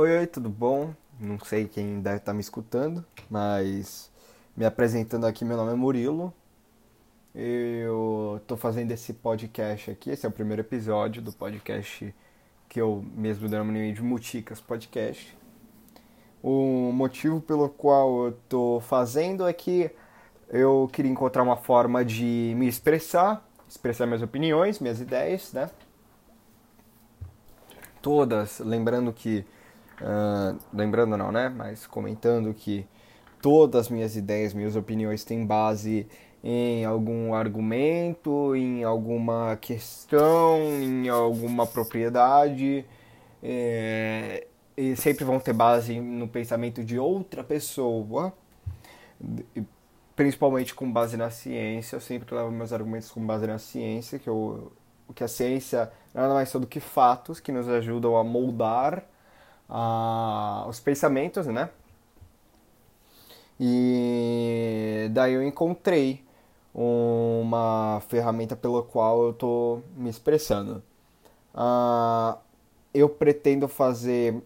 Oi, oi, tudo bom? Não sei quem deve estar me escutando, mas me apresentando aqui, meu nome é Murilo. Eu estou fazendo esse podcast aqui, esse é o primeiro episódio do podcast que eu mesmo denominei de Muticas Podcast. O motivo pelo qual eu estou fazendo é que eu queria encontrar uma forma de me expressar, expressar minhas opiniões, minhas ideias, né? Todas, lembrando que Uh, lembrando não, né? Mas comentando que todas as minhas ideias, minhas opiniões têm base em algum argumento, em alguma questão, em alguma propriedade, é, e sempre vão ter base no pensamento de outra pessoa, principalmente com base na ciência. Eu sempre levo meus argumentos com base na ciência, que, eu, que a ciência nada mais são do que fatos que nos ajudam a moldar a, os pensamentos, né? E daí eu encontrei uma ferramenta pela qual eu estou me expressando. Uh, eu pretendo fazer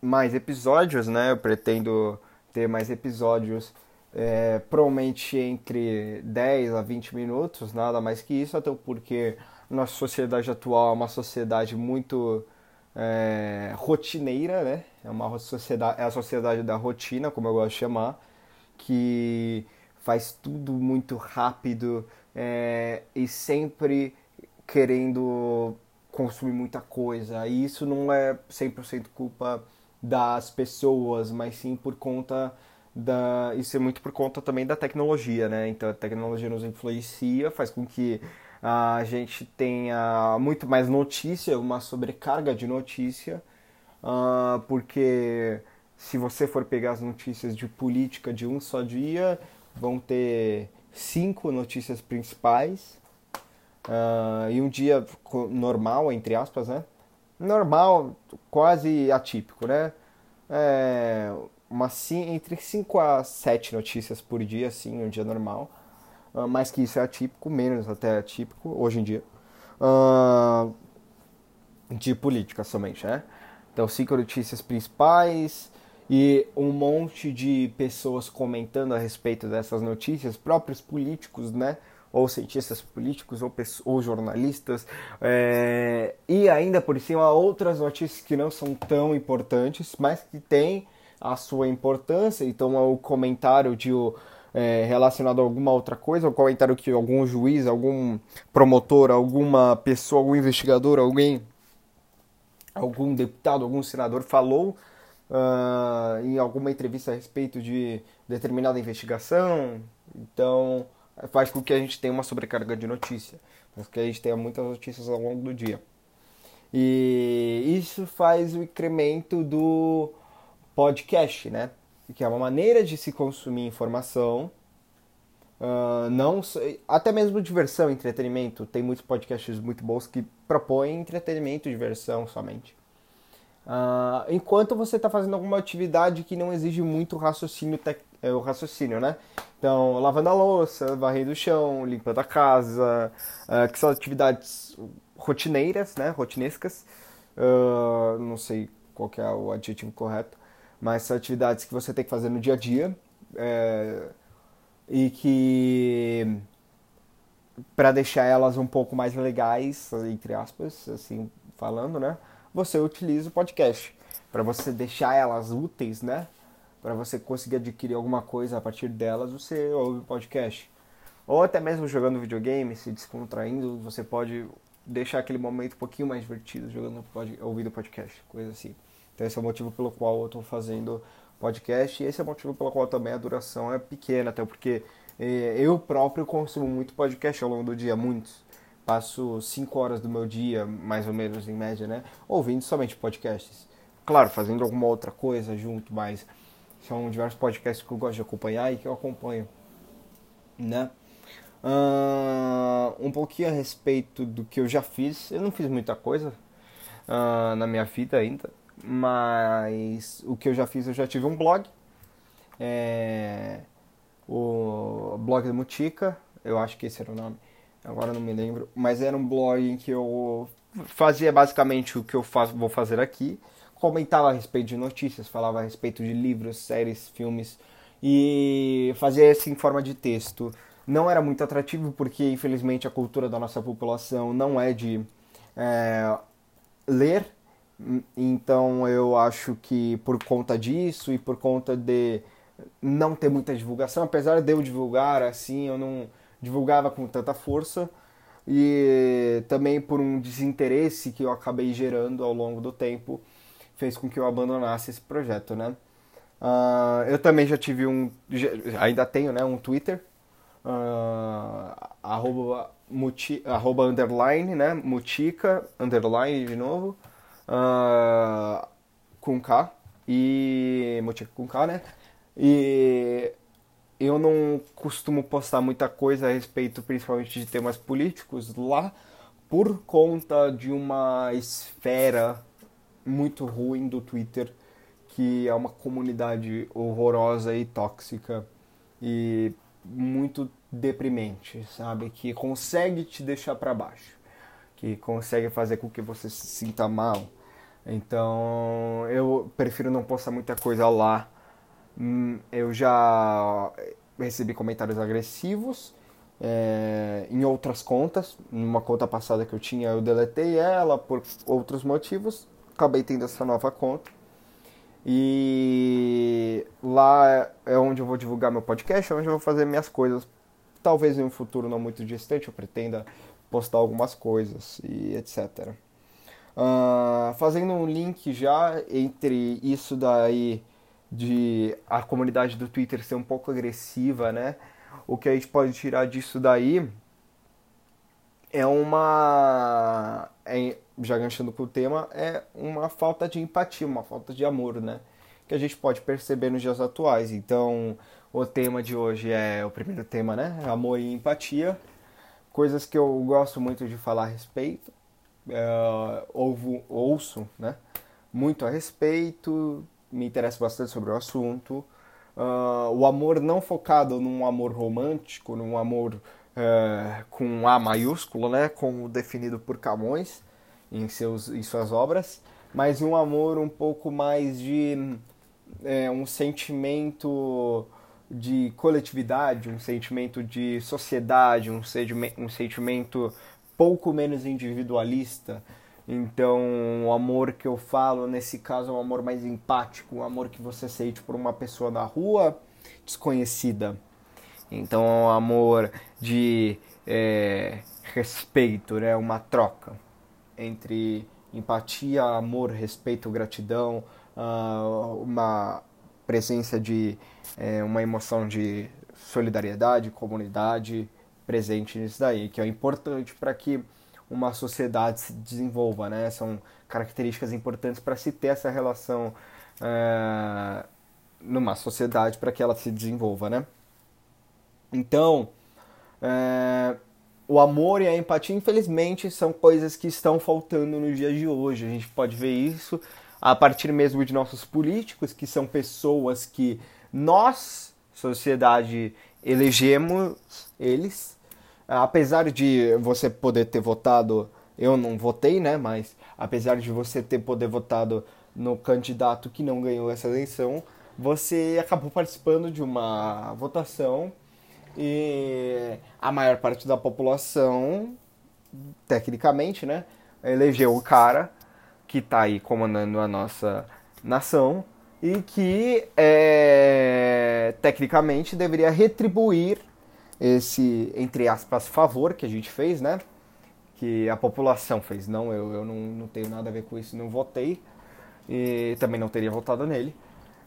mais episódios, né? Eu pretendo ter mais episódios, é, provavelmente entre 10 a 20 minutos, nada mais que isso, até porque nossa sociedade atual é uma sociedade muito é, rotineira, né? É uma sociedade, é a sociedade da rotina, como eu gosto de chamar, que faz tudo muito rápido é, e sempre querendo consumir muita coisa. E isso não é 100% culpa das pessoas, mas sim por conta da isso é muito por conta também da tecnologia, né? Então a tecnologia nos influencia, faz com que a gente tenha muito mais notícia, uma sobrecarga de notícia, uh, porque se você for pegar as notícias de política de um só dia, vão ter cinco notícias principais. Uh, e um dia normal, entre aspas, né? Normal, quase atípico, né? É, uma, entre 5 a 7 notícias por dia, assim, um dia normal. Uh, mais que isso é atípico, menos até atípico hoje em dia. Uh, de política somente, né? Então, cinco notícias principais e um monte de pessoas comentando a respeito dessas notícias, próprios políticos, né? Ou cientistas políticos, ou, ou jornalistas, é, e ainda por cima outras notícias que não são tão importantes, mas que têm a sua importância. Então, o comentário de o é, relacionado a alguma outra coisa, o comentário que algum juiz, algum promotor, alguma pessoa, algum investigador, alguém, algum deputado, algum senador falou uh, em alguma entrevista a respeito de determinada investigação. Então, faz com que a gente tenha uma sobrecarga de notícia, faz com que a gente tenha muitas notícias ao longo do dia. E isso faz o incremento do podcast, né? Que é uma maneira de se consumir informação, uh, não até mesmo diversão, entretenimento. Tem muitos podcasts muito bons que propõem entretenimento e diversão somente. Uh, enquanto você está fazendo alguma atividade que não exige muito raciocínio, é, o raciocínio, né? Então, lavando a louça, varrendo o chão, limpando a casa, uh, que são atividades rotineiras, né? Rotinescas. Uh, não sei qual é o adjetivo correto mas são atividades que você tem que fazer no dia a dia é, e que para deixar elas um pouco mais legais, entre aspas, assim falando, né? Você utiliza o podcast para você deixar elas úteis, né? Para você conseguir adquirir alguma coisa a partir delas, você ouve o podcast. Ou até mesmo jogando videogame, se descontraindo, você pode deixar aquele momento um pouquinho mais divertido jogando ouvindo podcast, coisa assim. Então esse é o motivo pelo qual eu estou fazendo podcast e esse é o motivo pelo qual também a duração é pequena, até porque eh, eu próprio consumo muito podcast ao longo do dia, muitos. Passo 5 horas do meu dia, mais ou menos em média, né? Ouvindo somente podcasts. Claro, fazendo alguma outra coisa junto, mas são diversos podcasts que eu gosto de acompanhar e que eu acompanho, né? Uh, um pouquinho a respeito do que eu já fiz. Eu não fiz muita coisa uh, na minha vida ainda, mas o que eu já fiz, eu já tive um blog, é, o blog do Mutica, eu acho que esse era o nome, agora não me lembro, mas era um blog em que eu fazia basicamente o que eu faço, vou fazer aqui, comentava a respeito de notícias, falava a respeito de livros, séries, filmes e fazia isso em forma de texto. Não era muito atrativo porque, infelizmente, a cultura da nossa população não é de é, ler. Então, eu acho que por conta disso e por conta de não ter muita divulgação, apesar de eu divulgar assim, eu não divulgava com tanta força e também por um desinteresse que eu acabei gerando ao longo do tempo fez com que eu abandonasse esse projeto, né? Uh, eu também já tive um, ainda tenho, né, um Twitter, uh, arroba, muti, arroba underline, né, mutica, underline de novo, uh, com K, e mutica com K, né, e eu não costumo postar muita coisa a respeito, principalmente de temas políticos lá, por conta de uma esfera muito ruim do Twitter, que é uma comunidade horrorosa e tóxica e muito deprimente, sabe? Que consegue te deixar para baixo, que consegue fazer com que você se sinta mal. Então, eu prefiro não postar muita coisa lá Hum, eu já recebi comentários agressivos é, em outras contas. Numa conta passada que eu tinha, eu deletei ela por outros motivos. Acabei tendo essa nova conta. E lá é onde eu vou divulgar meu podcast, é onde eu vou fazer minhas coisas. Talvez em um futuro não muito distante eu pretenda postar algumas coisas e etc. Uh, fazendo um link já entre isso daí de a comunidade do Twitter ser um pouco agressiva, né? O que a gente pode tirar disso daí é uma. É, já ganchando com o tema, é uma falta de empatia, uma falta de amor, né? Que a gente pode perceber nos dias atuais. Então, o tema de hoje é o primeiro tema, né? Amor e empatia. Coisas que eu gosto muito de falar a respeito. É, ouvo, ouço, né? Muito a respeito me interessa bastante sobre o assunto. Uh, o amor não focado num amor romântico, num amor uh, com A maiúsculo, né, como definido por Camões em, seus, em suas obras, mas um amor um pouco mais de é, um sentimento de coletividade, um sentimento de sociedade, um, um sentimento pouco menos individualista, então, o amor que eu falo nesse caso é um amor mais empático, um amor que você sente por uma pessoa na rua desconhecida. Então, é um amor de é, respeito, né? uma troca entre empatia, amor, respeito, gratidão, uh, uma presença de é, uma emoção de solidariedade, comunidade presente nisso daí, que é importante para que uma sociedade se desenvolva, né? São características importantes para se ter essa relação é, numa sociedade para que ela se desenvolva, né? Então, é, o amor e a empatia, infelizmente, são coisas que estão faltando no dia de hoje. A gente pode ver isso a partir mesmo de nossos políticos, que são pessoas que nós, sociedade, elegemos eles apesar de você poder ter votado, eu não votei, né? Mas apesar de você ter poder votado no candidato que não ganhou essa eleição, você acabou participando de uma votação e a maior parte da população, tecnicamente, né, elegeu o cara que está aí comandando a nossa nação e que é, tecnicamente deveria retribuir esse, entre aspas, favor que a gente fez, né? Que a população fez. Não, eu, eu não, não tenho nada a ver com isso, não votei. E também não teria votado nele.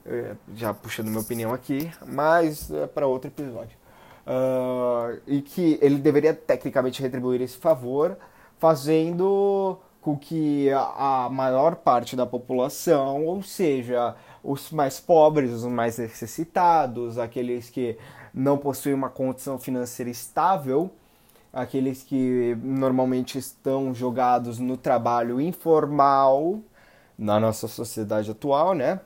É, já puxando minha opinião aqui, mas é para outro episódio. Uh, e que ele deveria tecnicamente retribuir esse favor, fazendo com que a, a maior parte da população, ou seja, os mais pobres, os mais necessitados, aqueles que não possuem uma condição financeira estável, aqueles que normalmente estão jogados no trabalho informal na nossa sociedade atual, né?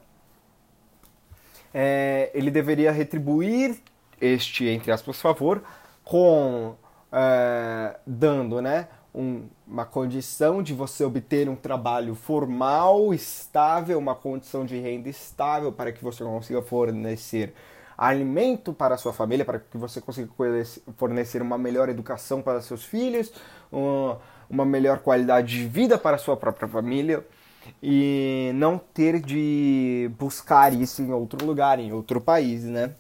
É, ele deveria retribuir este, entre aspas, favor com é, dando, né, um, uma condição de você obter um trabalho formal, estável, uma condição de renda estável para que você consiga fornecer alimento para a sua família, para que você consiga fornecer uma melhor educação para seus filhos, uma, melhor qualidade de vida para a sua própria família e não ter de buscar isso em outro lugar, em outro país, né?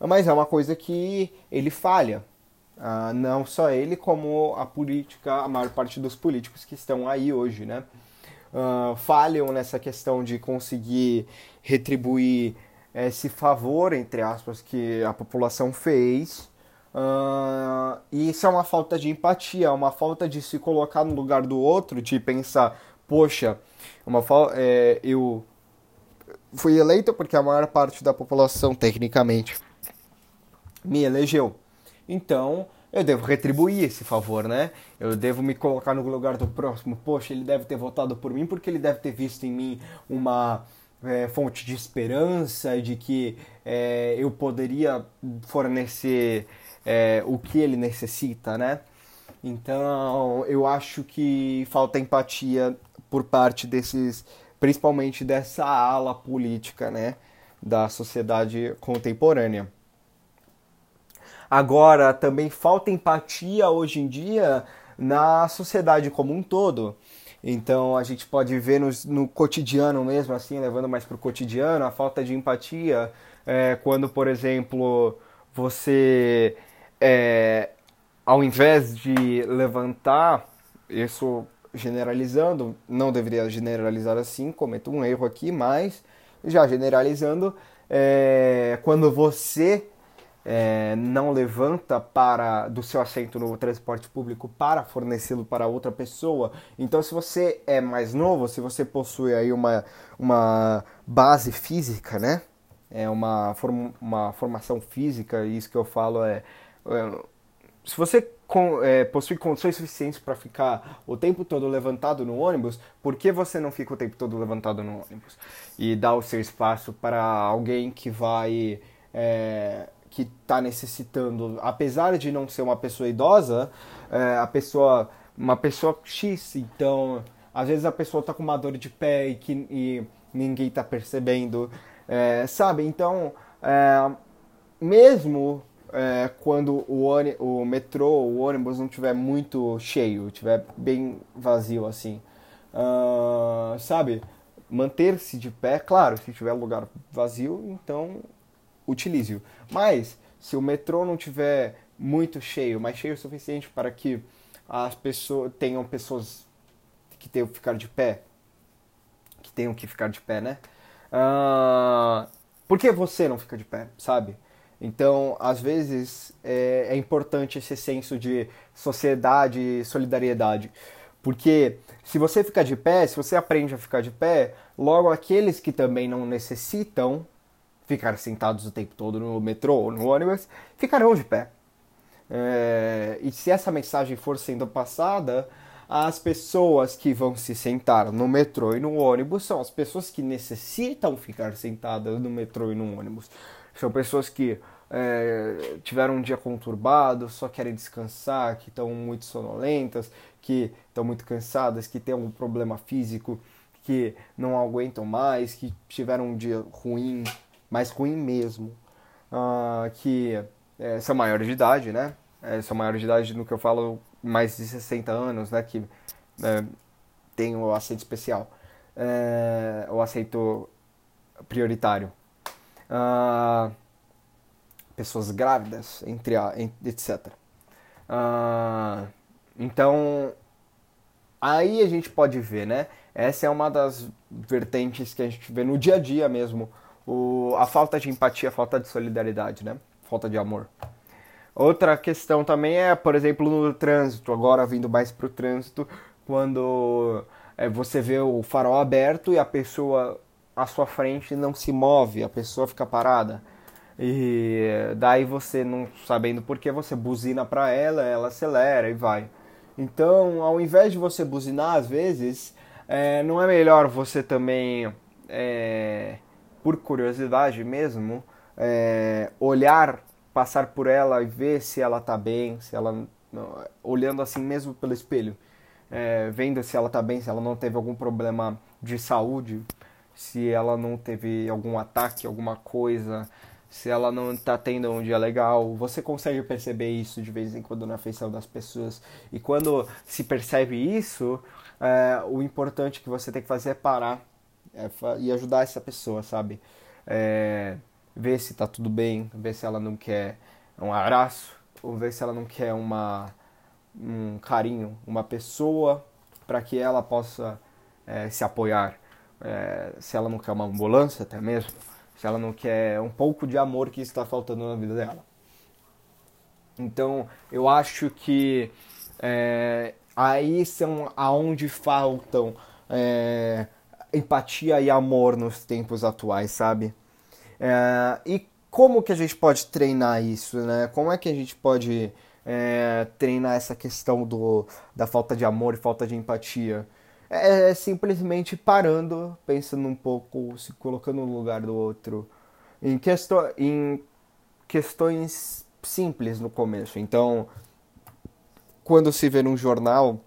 Mas é uma coisa que ele falha. Uh, não só ele, como a política, a maior parte dos políticos que estão aí hoje, né? Uh, falham nessa questão de conseguir retribuir esse favor, entre aspas, que a população fez. Uh, e isso é uma falta de empatia, é uma falta de se colocar no lugar do outro, de pensar, poxa, uma é, eu fui eleito porque a maior parte da população, tecnicamente, me elegeu. Então, eu devo retribuir esse favor, né? Eu devo me colocar no lugar do próximo. Poxa, ele deve ter votado por mim porque ele deve ter visto em mim uma é, fonte de esperança de que é, eu poderia fornecer é, o que ele necessita, né? Então, eu acho que falta empatia por parte desses, principalmente dessa ala política, né, da sociedade contemporânea. Agora, também falta empatia hoje em dia na sociedade como um todo. Então a gente pode ver no, no cotidiano mesmo, assim, levando mais para o cotidiano, a falta de empatia é, quando, por exemplo, você, é, ao invés de levantar, isso generalizando, não deveria generalizar assim, cometo um erro aqui, mas já generalizando, é, quando você é, não levanta para do seu assento no transporte público para fornecê-lo para outra pessoa. Então, se você é mais novo, se você possui aí uma, uma base física, né? É uma, form, uma formação física, isso que eu falo é, é se você com, é, possui condições suficientes para ficar o tempo todo levantado no ônibus, por que você não fica o tempo todo levantado no ônibus? E dá o seu espaço para alguém que vai é, que está necessitando, apesar de não ser uma pessoa idosa, é, a pessoa, uma pessoa X, então às vezes a pessoa está com uma dor de pé e que e ninguém está percebendo, é, sabe? Então, é, mesmo é, quando o, o metrô, o ônibus não estiver muito cheio, estiver bem vazio assim, uh, sabe? Manter-se de pé, claro, se tiver lugar vazio, então utilize-o. Mas, se o metrô não tiver muito cheio, mas cheio o suficiente para que as pessoas tenham pessoas que tenham que ficar de pé, que tenham que ficar de pé, né? Uh, por que você não fica de pé, sabe? Então, às vezes, é, é importante esse senso de sociedade e solidariedade. Porque se você ficar de pé, se você aprende a ficar de pé, logo aqueles que também não necessitam ficar sentados o tempo todo no metrô ou no ônibus, ficarão de pé. É, e se essa mensagem for sendo passada, as pessoas que vão se sentar no metrô e no ônibus são as pessoas que necessitam ficar sentadas no metrô e no ônibus. São pessoas que é, tiveram um dia conturbado, só querem descansar, que estão muito sonolentas, que estão muito cansadas, que têm um problema físico, que não aguentam mais, que tiveram um dia ruim, mais ruim mesmo, uh, que é, são maiores de idade, né? É, são maiores de idade no que eu falo, mais de 60 anos, né? Que é, tem o assento especial, é, o assento prioritário. Uh, pessoas grávidas, entre a, etc. Uh, ah, então, aí a gente pode ver, né? Essa é uma das vertentes que a gente vê no dia a dia mesmo o, a falta de empatia, a falta de solidariedade, né? Falta de amor. Outra questão também é, por exemplo, no trânsito, agora vindo mais para o trânsito, quando é, você vê o farol aberto e a pessoa à sua frente não se move, a pessoa fica parada. E daí você não sabendo por que você buzina para ela, ela acelera e vai. Então, ao invés de você buzinar, às vezes, é, não é melhor você também é, por curiosidade mesmo, é, olhar, passar por ela e ver se ela tá bem, se ela olhando assim mesmo pelo espelho, é, vendo se ela está bem, se ela não teve algum problema de saúde, se ela não teve algum ataque, alguma coisa, se ela não está tendo um dia legal. Você consegue perceber isso de vez em quando na feição das pessoas. E quando se percebe isso, é, o importante que você tem que fazer é parar é, e ajudar essa pessoa, sabe? É, ver se está tudo bem, ver se ela não quer um abraço, ou ver se ela não quer uma, um carinho, uma pessoa para que ela possa é, se apoiar. É, se ela não quer uma ambulância até mesmo, se ela não quer um pouco de amor que está faltando na vida dela. Então, eu acho que é, aí são aonde faltam é, empatia e amor nos tempos atuais, sabe? É, e como que a gente pode treinar isso, né? Como é que a gente pode é, treinar essa questão do, da falta de amor e falta de empatia? É, é simplesmente parando, pensando um pouco, se colocando no lugar do outro, em, questão, em questões simples no começo. Então, quando se vê num jornal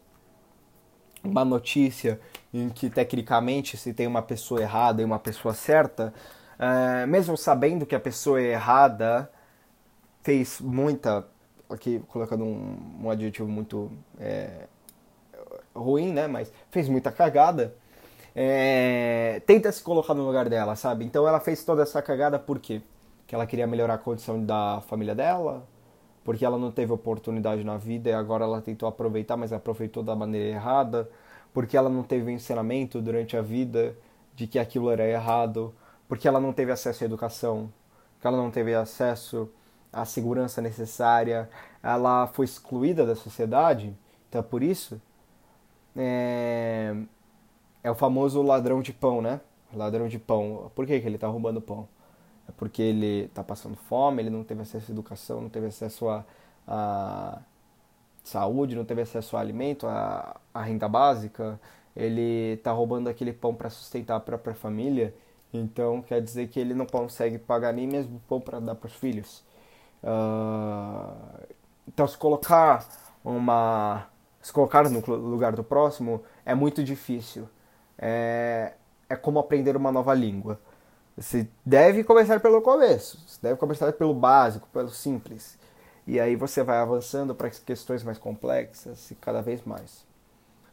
uma notícia em que tecnicamente se tem uma pessoa errada e uma pessoa certa, é, mesmo sabendo que a pessoa errada fez muita, aqui colocando um, um adjetivo muito é, ruim, né, mas fez muita cagada, é, tenta se colocar no lugar dela, sabe? Então ela fez toda essa cagada por quê? Que ela queria melhorar a condição da família dela, porque ela não teve oportunidade na vida e agora ela tentou aproveitar, mas aproveitou da maneira errada porque ela não teve ensinamento durante a vida de que aquilo era errado, porque ela não teve acesso à educação, que ela não teve acesso à segurança necessária, ela foi excluída da sociedade. Então, por isso, é, é o famoso ladrão de pão, né? Ladrão de pão. Por que, que ele está roubando pão? É porque ele está passando fome, ele não teve acesso à educação, não teve acesso a, a saúde, não teve acesso a alimento, a, a renda básica, ele está roubando aquele pão para sustentar a própria família, então quer dizer que ele não consegue pagar nem mesmo pão para dar para os filhos. Uh, então se colocar uma se colocar no lugar do próximo é muito difícil. É, é como aprender uma nova língua. Você deve começar pelo começo, você deve começar pelo básico, pelo simples. E aí você vai avançando para questões mais complexas e cada vez mais.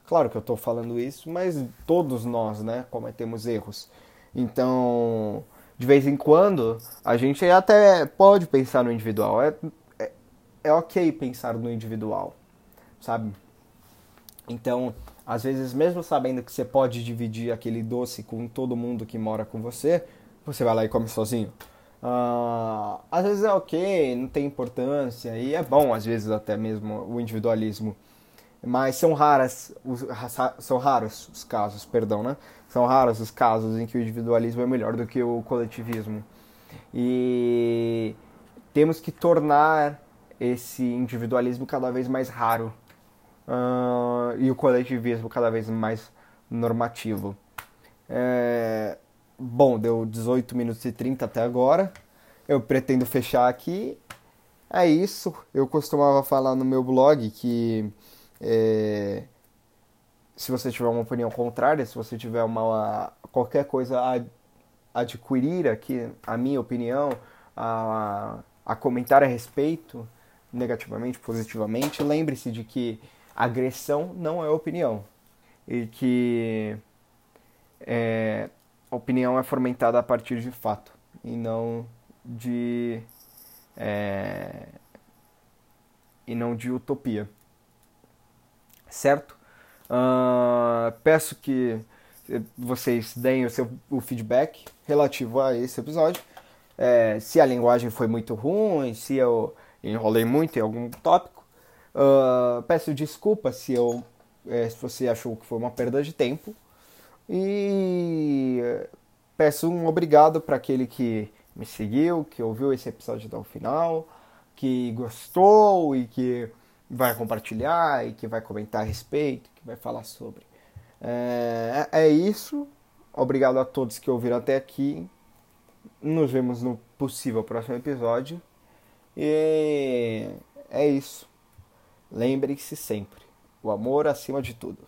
Claro que eu estou falando isso, mas todos nós, né, cometemos erros. Então, de vez em quando, a gente até pode pensar no individual. É, é, é ok pensar no individual, sabe? Então, às vezes, mesmo sabendo que você pode dividir aquele doce com todo mundo que mora com você, você vai lá e come sozinho. Uh, às vezes é ok, não tem importância, e é bom às vezes até mesmo o individualismo. Mas são raras, os, são raros os casos, perdão, né? São raros os casos em que o individualismo é melhor do que o coletivismo. E temos que tornar esse individualismo cada vez mais raro uh, e o coletivismo cada vez mais normativo. É, Bom, deu 18 minutos e 30 até agora. Eu pretendo fechar aqui. É isso. Eu costumava falar no meu blog que é, se você tiver uma opinião contrária, se você tiver uma qualquer coisa a adquirir aqui, a minha opinião, a, a comentar a respeito, negativamente, positivamente, lembre-se de que agressão não é opinião e que é, a opinião é fomentada a partir de fato e não de é, e não de utopia, certo? Uh, peço que vocês deem o seu o feedback relativo a esse episódio. É, se a linguagem foi muito ruim, se eu enrolei muito em algum tópico. Uh, peço desculpa se eu é, se você achou que foi uma perda de tempo. E peço um obrigado para aquele que me seguiu, que ouviu esse episódio até o final, que gostou e que vai compartilhar e que vai comentar a respeito, que vai falar sobre. É, é isso. Obrigado a todos que ouviram até aqui. Nos vemos no possível próximo episódio. E é isso. Lembre-se sempre: O amor acima de tudo.